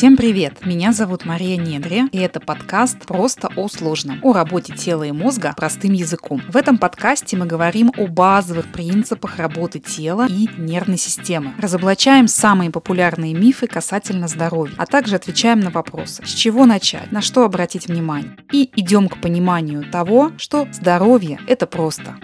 Всем привет! Меня зовут Мария Недри, и это подкаст «Просто о сложном» о работе тела и мозга простым языком. В этом подкасте мы говорим о базовых принципах работы тела и нервной системы, разоблачаем самые популярные мифы касательно здоровья, а также отвечаем на вопросы, с чего начать, на что обратить внимание, и идем к пониманию того, что здоровье – это просто.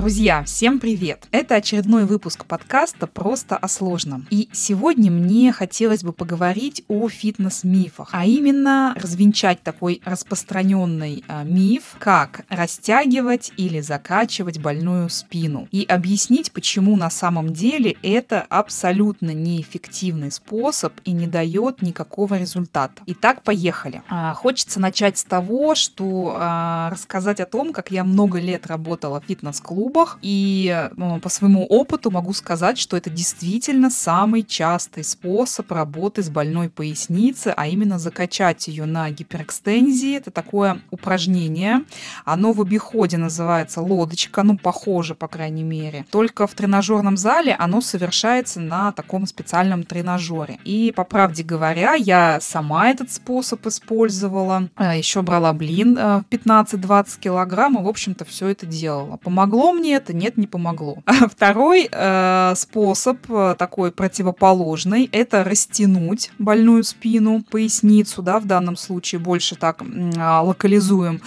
Друзья, всем привет! Это очередной выпуск подкаста «Просто о сложном». И сегодня мне хотелось бы поговорить о фитнес-мифах, а именно развенчать такой распространенный а, миф, как растягивать или закачивать больную спину, и объяснить, почему на самом деле это абсолютно неэффективный способ и не дает никакого результата. Итак, поехали. А, хочется начать с того, что а, рассказать о том, как я много лет работала в фитнес-клубе, клубах, и ну, по своему опыту могу сказать, что это действительно самый частый способ работы с больной поясницей, а именно закачать ее на гиперэкстензии. Это такое упражнение. Оно в обиходе называется лодочка, ну, похоже, по крайней мере. Только в тренажерном зале оно совершается на таком специальном тренажере. И, по правде говоря, я сама этот способ использовала. А, Еще брала блин 15-20 э, килограмм, и, в общем-то, все это делала. Помогло мне это? Нет, не помогло. А второй э, способ, э, такой противоположный, это растянуть больную спину, поясницу, да, в данном случае больше так э, локализуем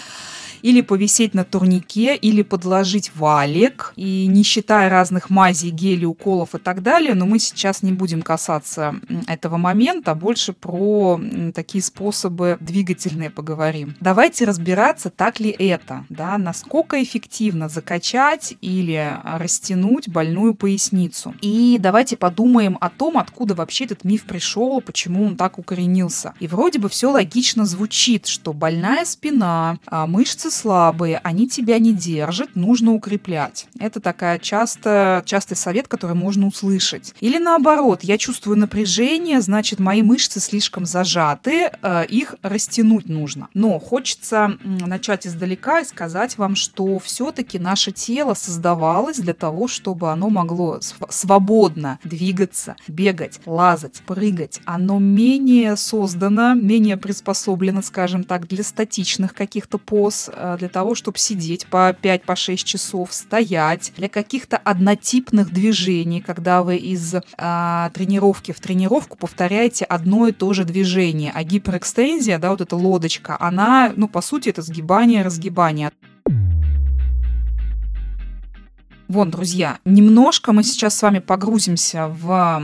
или повисеть на турнике, или подложить валик, и не считая разных мазей, гелей, уколов и так далее, но мы сейчас не будем касаться этого момента, а больше про такие способы двигательные поговорим. Давайте разбираться, так ли это, да, насколько эффективно закачать или растянуть больную поясницу. И давайте подумаем о том, откуда вообще этот миф пришел, почему он так укоренился. И вроде бы все логично звучит, что больная спина, а, мышцы слабые, они тебя не держат, нужно укреплять. Это такая часто, частый совет, который можно услышать. Или наоборот, я чувствую напряжение, значит, мои мышцы слишком зажаты, э, их растянуть нужно. Но хочется начать издалека и сказать вам, что все-таки наше тело создавалось для того, чтобы оно могло свободно двигаться, бегать, лазать, прыгать. Оно менее создано, менее приспособлено, скажем так, для статичных каких-то поз, э, для того, чтобы сидеть по 5-6 по часов, стоять, для каких-то однотипных движений, когда вы из а, тренировки в тренировку повторяете одно и то же движение. А гиперэкстензия, да, вот эта лодочка, она, ну, по сути, это сгибание, разгибание. Вон, друзья, немножко мы сейчас с вами погрузимся в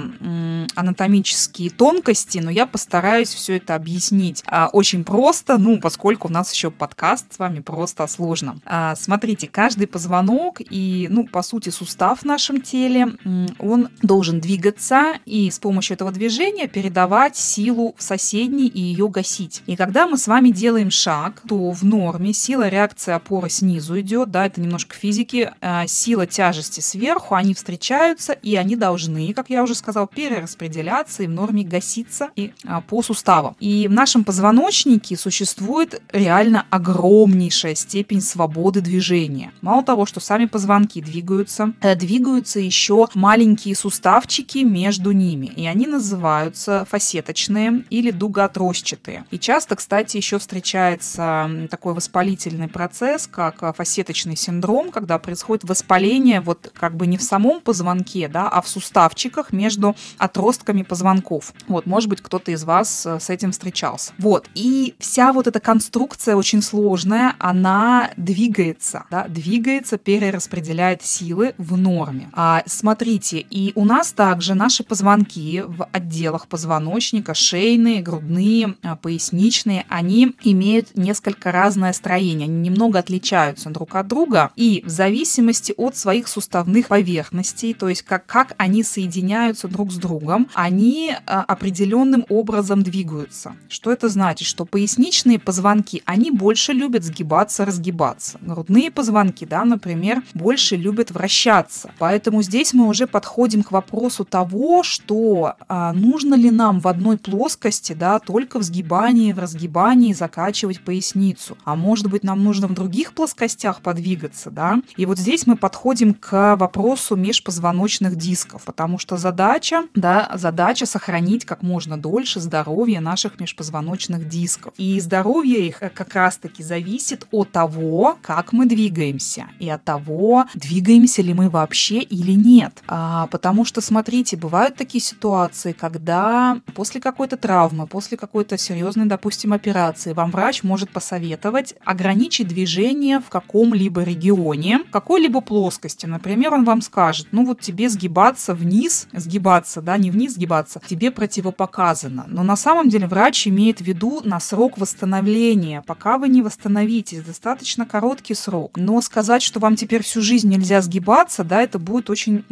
анатомические тонкости, но я постараюсь все это объяснить а, очень просто, ну, поскольку у нас еще подкаст с вами просто о сложном. А, смотрите, каждый позвонок и, ну, по сути, сустав в нашем теле, он должен двигаться и с помощью этого движения передавать силу в соседний и ее гасить. И когда мы с вами делаем шаг, то в норме сила реакции опоры снизу идет, да, это немножко физики, а, сила тяжести сверху, они встречаются, и они должны, как я уже сказал, перераспределяться и в норме гаситься и, а, по суставам. И в нашем позвоночнике существует реально огромнейшая степень свободы движения. Мало того, что сами позвонки двигаются, э, двигаются еще маленькие суставчики между ними, и они называются фасеточные или дугоотросчатые. И часто, кстати, еще встречается такой воспалительный процесс, как а, фасеточный синдром, когда происходит воспаление давление вот как бы не в самом позвонке, да, а в суставчиках между отростками позвонков. Вот, может быть, кто-то из вас э, с этим встречался. Вот, и вся вот эта конструкция очень сложная, она двигается, да, двигается, перераспределяет силы в норме. А, смотрите, и у нас также наши позвонки в отделах позвоночника, шейные, грудные, а, поясничные, они имеют несколько разное строение, они немного отличаются друг от друга, и в зависимости от своих своих суставных поверхностей, то есть как, как они соединяются друг с другом, они а, определенным образом двигаются. Что это значит? Что поясничные позвонки, они больше любят сгибаться, разгибаться. Грудные позвонки, да, например, больше любят вращаться. Поэтому здесь мы уже подходим к вопросу того, что а, нужно ли нам в одной плоскости, да, только в сгибании, в разгибании закачивать поясницу. А может быть, нам нужно в других плоскостях подвигаться, да. И вот здесь мы подходим подходим к вопросу межпозвоночных дисков, потому что задача, да, задача сохранить как можно дольше здоровье наших межпозвоночных дисков. И здоровье их как раз-таки зависит от того, как мы двигаемся, и от того, двигаемся ли мы вообще или нет. А, потому что, смотрите, бывают такие ситуации, когда после какой-то травмы, после какой-то серьезной, допустим, операции, вам врач может посоветовать ограничить движение в каком-либо регионе, какой-либо плоскости. Например, он вам скажет, ну вот тебе сгибаться вниз, сгибаться, да, не вниз сгибаться, тебе противопоказано. Но на самом деле врач имеет в виду на срок восстановления. Пока вы не восстановитесь, достаточно короткий срок. Но сказать, что вам теперь всю жизнь нельзя сгибаться, да, это будет очень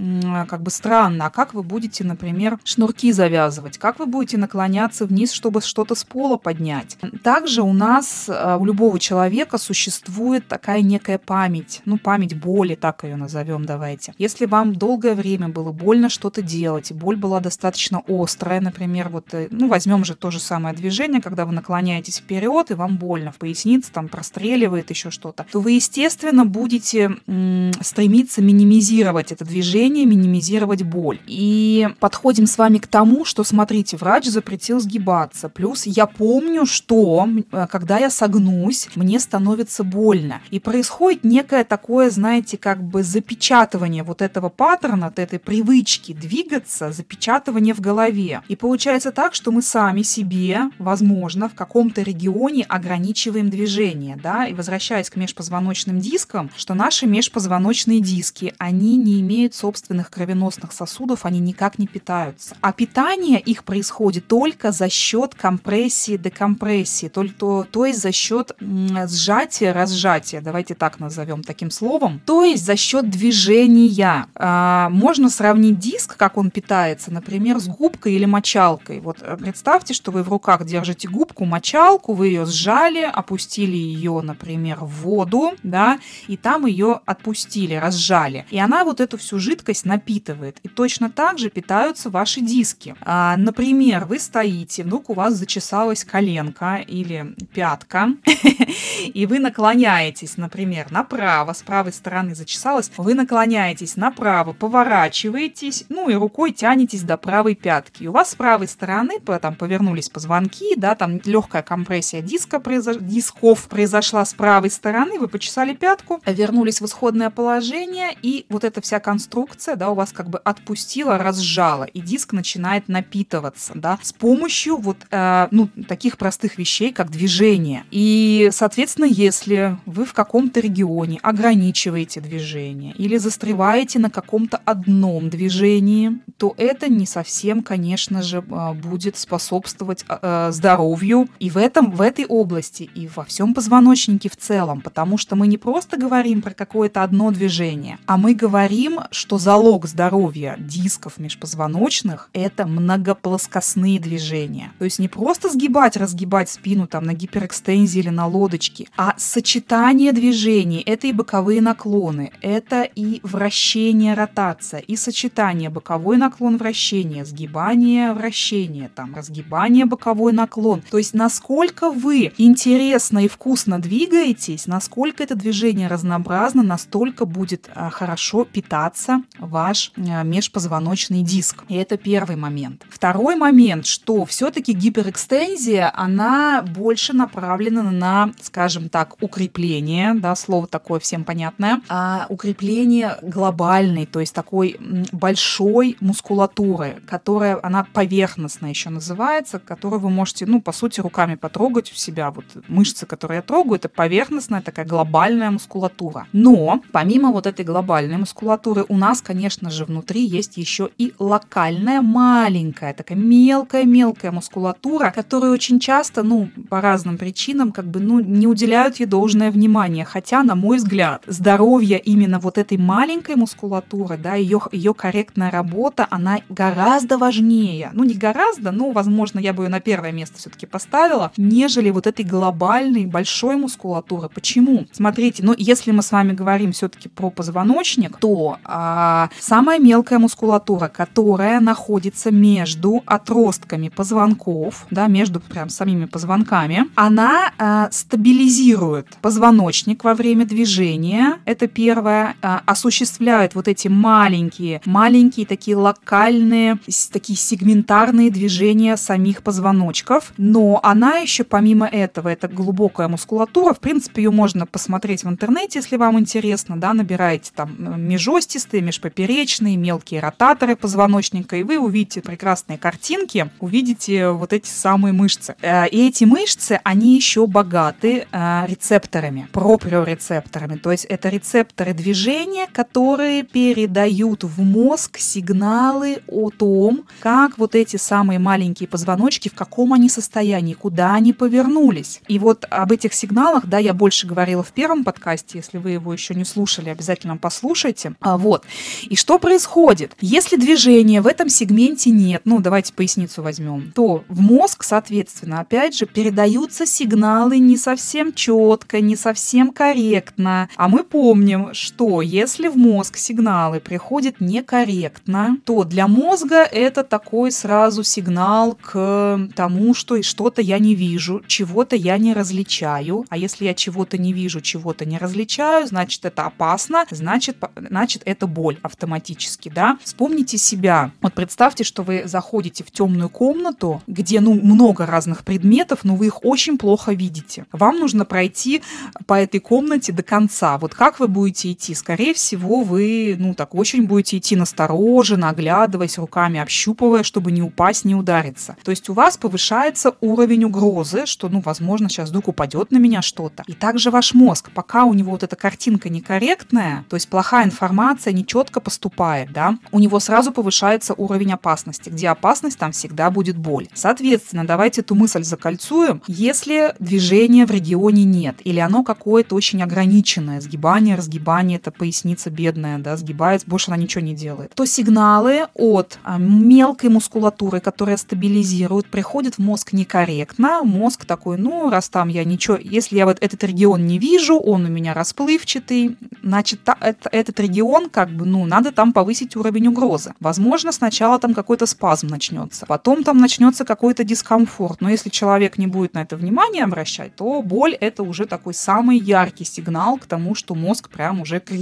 как бы странно. А как вы будете, например, шнурки завязывать? Как вы будете наклоняться вниз, чтобы что-то с пола поднять? Также у нас, э, у любого человека существует такая некая память. Ну, память боли, так ее назовем, давайте. Если вам долгое время было больно что-то делать, и боль была достаточно острая, например, вот, э, ну, возьмем же то же самое движение, когда вы наклоняетесь вперед, и вам больно в пояснице, там простреливает еще что-то, то вы, естественно, будете м- стремиться минимизировать это движение, минимизировать боль. И подходим с вами к тому, что, смотрите, врач запретил сгибаться. Плюс я помню, что э, когда я согнусь, мне становится больно. И происходит некое такое, знаете, как бы запечатывание вот этого паттерна, от этой привычки двигаться, запечатывание в голове. И получается так, что мы сами себе, возможно, в каком-то регионе ограничиваем движение, да, и возвращаясь к межпозвоночным дискам, что наши межпозвоночные диски, они не имеют собственных кровеносных сосудов, они никак не питаются. А питание их происходит только за счет компрессии, декомпрессии, только, то есть за счет сжатия, разжатия, давайте так назовем таким словом, то есть за счет движения. А, можно сравнить диск, как он питается, например, с губкой или мочалкой. Вот э, представьте, что вы в руках держите губку, мочалку, вы ее сжали, опустили ее, например, в воду, да, и там ее отпустили, разжали. И она вот эту всю жидкость напитывает. И точно так же питаются ваши диски. А, например, вы стоите, вдруг у вас зачесалась коленка или пятка, и вы наклоняетесь, например, направо, с правой стороны зачесалась, вы наклоняетесь направо, поворачиваетесь, ну и рукой тянетесь до правой пятки. И у вас с правой стороны там повернулись позвонки, да, там легкая компрессия диска произош... дисков произошла с правой стороны, вы почесали пятку, вернулись в исходное положение, и вот эта вся конструкция, да, у вас как бы отпустила, разжала, и диск начинает напитываться, да, с помощью вот, э, ну, таких простых вещей, как движение. И, соответственно, если вы в каком-то регионе ограничиваете движение или застреваете на каком-то одном движении, то это не совсем, конечно же, э, будет способствовать э, здоровью и в этом, в этой области, и во всем позвоночнике в целом, потому что мы не просто говорим про какое-то одно движение, а мы говорим, что залог здоровья дисков межпозвоночных – это многоплоскостные движения. То есть не просто сгибать, разгибать спину там на гиперэкстензии или на лодочке, а сочетание движений – это и боковые наклоны, это и вращение, ротация, и сочетание боковой наклон, вращение, сгибание, вращение, там, разгибание, боковой наклон. То есть насколько вы интересно и вкусно двигаетесь, насколько это движение разнообразно, настолько будет а, хорошо питаться ваш а, межпозвоночный диск. И это первый момент. Второй момент, что все-таки гиперэкстензия, она больше направлена на, скажем так, укрепление, да, слово такое всем понятное, а укрепление глобальной, то есть такой большой мускулатуры, которая, она поверхностная еще называется, которую вы можете, ну, по сути, руками потрогать у себя. Вот мышцы, которые я трогаю, это поверхностная такая глобальная мускулатура. Но помимо вот этой глобальной мускулатуры у нас, конечно же, внутри есть еще и локальная маленькая, такая мелкая-мелкая мускулатура, которая очень часто, ну, по разным причинам, как бы, ну, не уделяют ей должное внимание. Хотя, на мой взгляд, здоровье именно вот этой маленькой мускулатуры, да, ее, ее корректная работа, она гораздо важнее. Ну, не гораздо, но, возможно, я бы ее на первое место все-таки поставила, нежели вот этой глобальной большой мускулатуры. Почему? Смотрите, ну, если мы с вами говорим все-таки про позвоночник, то а, а самая мелкая мускулатура, которая находится между отростками позвонков, да, между прям самими позвонками, она э, стабилизирует позвоночник во время движения. Это первое. Э, осуществляет вот эти маленькие, маленькие такие локальные, такие сегментарные движения самих позвоночков. Но она еще помимо этого, это глубокая мускулатура. В принципе, ее можно посмотреть в интернете, если вам интересно, да, набираете там э, межостистые, межпоперечные, мелкие ротаторы позвоночника, и вы увидите прекрасные картинки, увидите вот эти самые мышцы. Э, и эти мышцы, они еще богаты э, рецепторами, проприорецепторами. То есть это рецепторы движения, которые передают в мозг сигналы о том, как вот эти самые маленькие позвоночки, в каком они состоянии, куда они повернулись. И вот об этих сигналах, да, я больше говорила в первом подкасте, если вы его еще не слушали, обязательно послушайте. А, вот. И что происходит? Если движения в этом сегменте нет, ну, давайте поясницу возьмем, то в мозг, соответственно, опять же, передаются сигналы не совсем четко, не совсем корректно. А мы помним, что если в мозг сигналы приходят некорректно, то для мозга это такой сразу сигнал к тому, что что-то я не вижу, чего-то я не различаю. А если я чего-то не вижу, чего-то не различаю, значит, это опасно, значит, значит, это боль автоматически, да. Вспомните себя. Вот представьте, что вы заходите в темную комнату, где, ну, много разных предметов, но вы их очень плохо видите. Вам нужно пройти по этой комнате до конца. Вот как вы будете идти? Скорее всего, вы, ну, так очень будете идти настороженно, оглядываясь, руками общупывая, чтобы не упасть, не удариться. То есть у вас повышается уровень угрозы, что, ну, возможно, сейчас вдруг упадет на меня что-то. И также ваш мозг, пока у него вот эта картинка некорректная, то есть плохая информация не четко поступает, да, у него сразу повышается уровень опасности. Где опасность, там всегда будет боль. Соответственно, давайте эту мысль закольцуем. Если движения в регионе нет, или оно какое-то очень ограниченное, сгибание, разгибание, это поясница бедная, да, сгибается, больше она ничего не делает, то сигналы от а, мелкой мускулатуры, которая стабилизирует, приходят в мозг некорректно. Мозг такой, ну, раз там я ничего, если я вот этот регион не вижу, он у меня расплывчатый, значит, та, это, этот регион, как бы, ну, надо там повысить уровень угрозы. Возможно, сначала там какой-то спазм начнется, потом там начнется какой-то дискомфорт. Но если человек не будет на это внимание обращать, то боль это уже такой самый яркий сигнал к тому, что мозг прям уже кричит,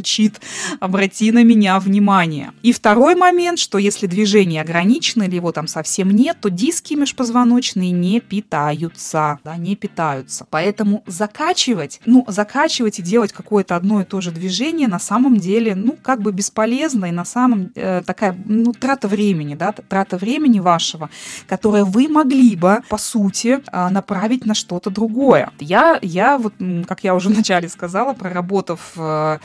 обрати на меня внимание. И второй момент, что если движение ограничено или его там совсем нет, то диски межпозвоночные не питаются, да, не питаются. Поэтому закачивать, ну, закачивать и делать какое-то одно и то же движение на самом деле, ну, как бы бесполезно и на самом э, такая, ну, трата времени, да, трата времени вашего, которое вы могли бы, по сути, э, направить на что-то другое. Я, я вот, как я уже вначале сказала, проработав э,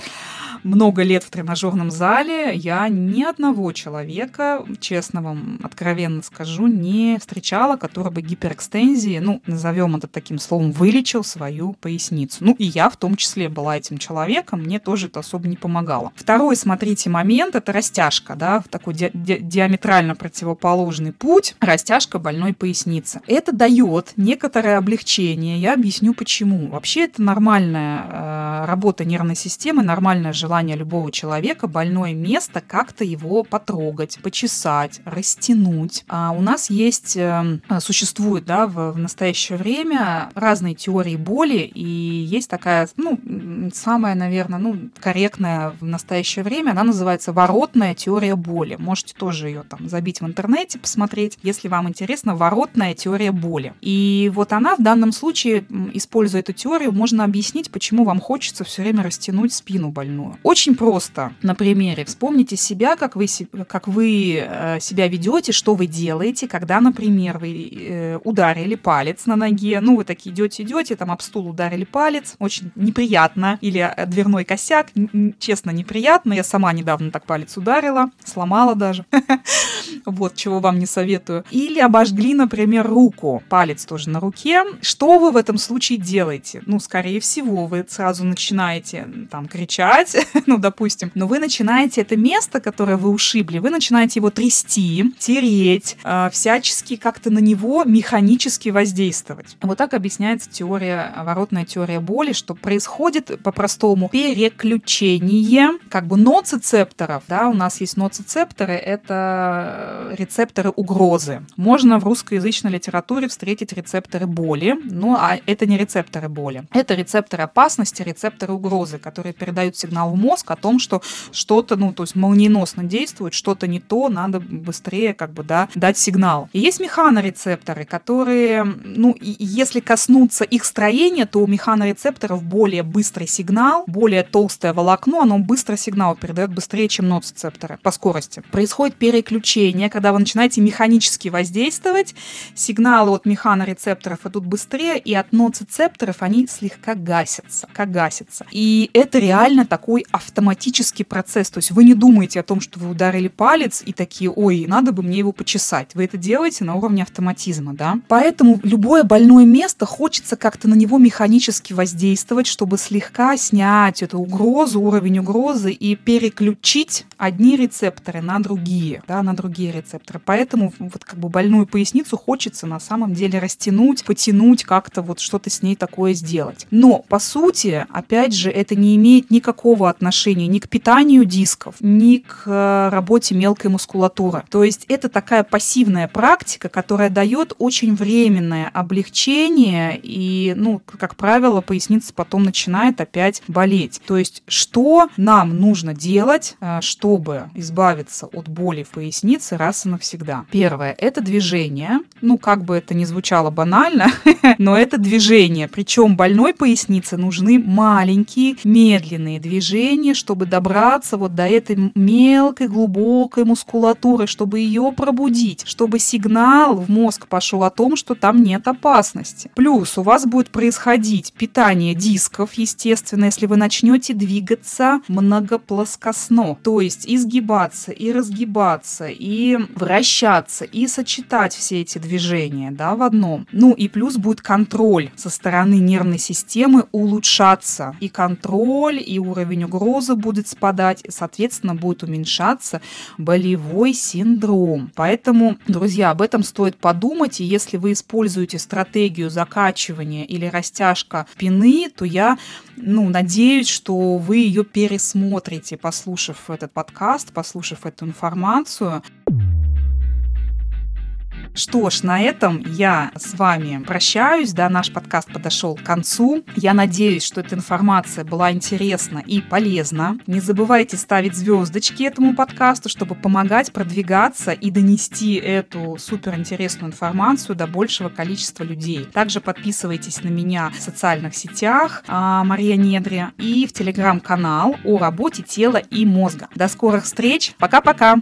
много лет в тренажерном зале, я ни одного человека, честно вам откровенно скажу, не встречала, который бы гиперэкстензии, ну, назовем это таким словом, вылечил свою поясницу. Ну, и я в том числе была этим человеком, мне тоже это особо не помогало. Второй, смотрите, момент, это растяжка, да, такой ди- ди- диаметрально противоположный путь, растяжка больной поясницы. Это дает некоторое облегчение, я объясню почему. Вообще это нормальная э, работа нервной системы, нормальное желание желание любого человека больное место как-то его потрогать, почесать, растянуть. А у нас есть, эм, существует да, в, в настоящее время разные теории боли, и есть такая, ну, самая, наверное, ну, корректная в настоящее время, она называется воротная теория боли. Можете тоже ее там забить в интернете, посмотреть, если вам интересно, воротная теория боли. И вот она в данном случае, используя эту теорию, можно объяснить, почему вам хочется все время растянуть спину больную. Очень просто на примере. Вспомните себя, как вы, как вы э, себя ведете, что вы делаете, когда, например, вы э, ударили палец на ноге. Ну, вы такие идете, идете, там об стул ударили палец. Очень неприятно. Или э, дверной косяк. Честно, неприятно. Я сама недавно так палец ударила, сломала даже. Вот, чего вам не советую. Или обожгли, например, руку. Палец тоже на руке. Что вы в этом случае делаете? Ну, скорее всего, вы сразу начинаете там кричать, ну, допустим, но вы начинаете это место, которое вы ушибли, вы начинаете его трясти, тереть, э, всячески как-то на него механически воздействовать. Вот так объясняется теория, воротная теория боли, что происходит по-простому переключение как бы ноцицепторов, да, у нас есть ноцицепторы, это рецепторы угрозы. Можно в русскоязычной литературе встретить рецепторы боли, но а это не рецепторы боли. Это рецепторы опасности, рецепторы угрозы, которые передают сигнал в мозг о том, что что-то, ну, то есть молниеносно действует, что-то не то, надо быстрее, как бы, да, дать сигнал. И есть механорецепторы, которые, ну, если коснуться их строения, то у механорецепторов более быстрый сигнал, более толстое волокно, оно быстро сигнал передает быстрее, чем ноцицепторы по скорости. Происходит переключение, когда вы начинаете механически воздействовать, сигналы от механорецепторов идут быстрее, и от ноцицепторов они слегка гасятся, как гасятся. И это реально такой автоматический процесс. То есть вы не думаете о том, что вы ударили палец и такие, ой, надо бы мне его почесать. Вы это делаете на уровне автоматизма, да? Поэтому любое больное место хочется как-то на него механически воздействовать, чтобы слегка снять эту угрозу, уровень угрозы и переключить одни рецепторы на другие, да, на другие рецепторы. Поэтому вот как бы больную поясницу хочется на самом деле растянуть, потянуть, как-то вот что-то с ней такое сделать. Но, по сути, опять же, это не имеет никакого отношения ни к питанию дисков, ни к э, работе мелкой мускулатуры. То есть это такая пассивная практика, которая дает очень временное облегчение, и, ну, как правило, поясница потом начинает опять болеть. То есть что нам нужно делать, э, чтобы избавиться от боли в пояснице раз и навсегда? Первое – это движение. Ну, как бы это ни звучало банально, но это движение. Причем больной пояснице нужны маленькие, медленные движения, чтобы добраться вот до этой мелкой, глубокой мускулатуры, чтобы ее пробудить, чтобы сигнал в мозг пошел о том, что там нет опасности. Плюс у вас будет происходить питание дисков, естественно, если вы начнете двигаться многоплоскостно, то есть изгибаться и разгибаться, и вращаться, и сочетать все эти движения да, в одном. Ну и плюс будет контроль со стороны нервной системы улучшаться. И контроль, и уровень угрозы будет спадать, и, соответственно, будет уменьшаться болевой синдром. Поэтому, друзья, об этом стоит подумать, и если вы используете стратегию закачивания или растяжка спины, то я ну, надеюсь, что вы ее пересмотрите, послушав этот подкаст, послушав эту информацию. Что ж, на этом я с вами прощаюсь, да, наш подкаст подошел к концу. Я надеюсь, что эта информация была интересна и полезна. Не забывайте ставить звездочки этому подкасту, чтобы помогать продвигаться и донести эту суперинтересную информацию до большего количества людей. Также подписывайтесь на меня в социальных сетях а, Мария Недри и в телеграм-канал о работе тела и мозга. До скорых встреч. Пока-пока.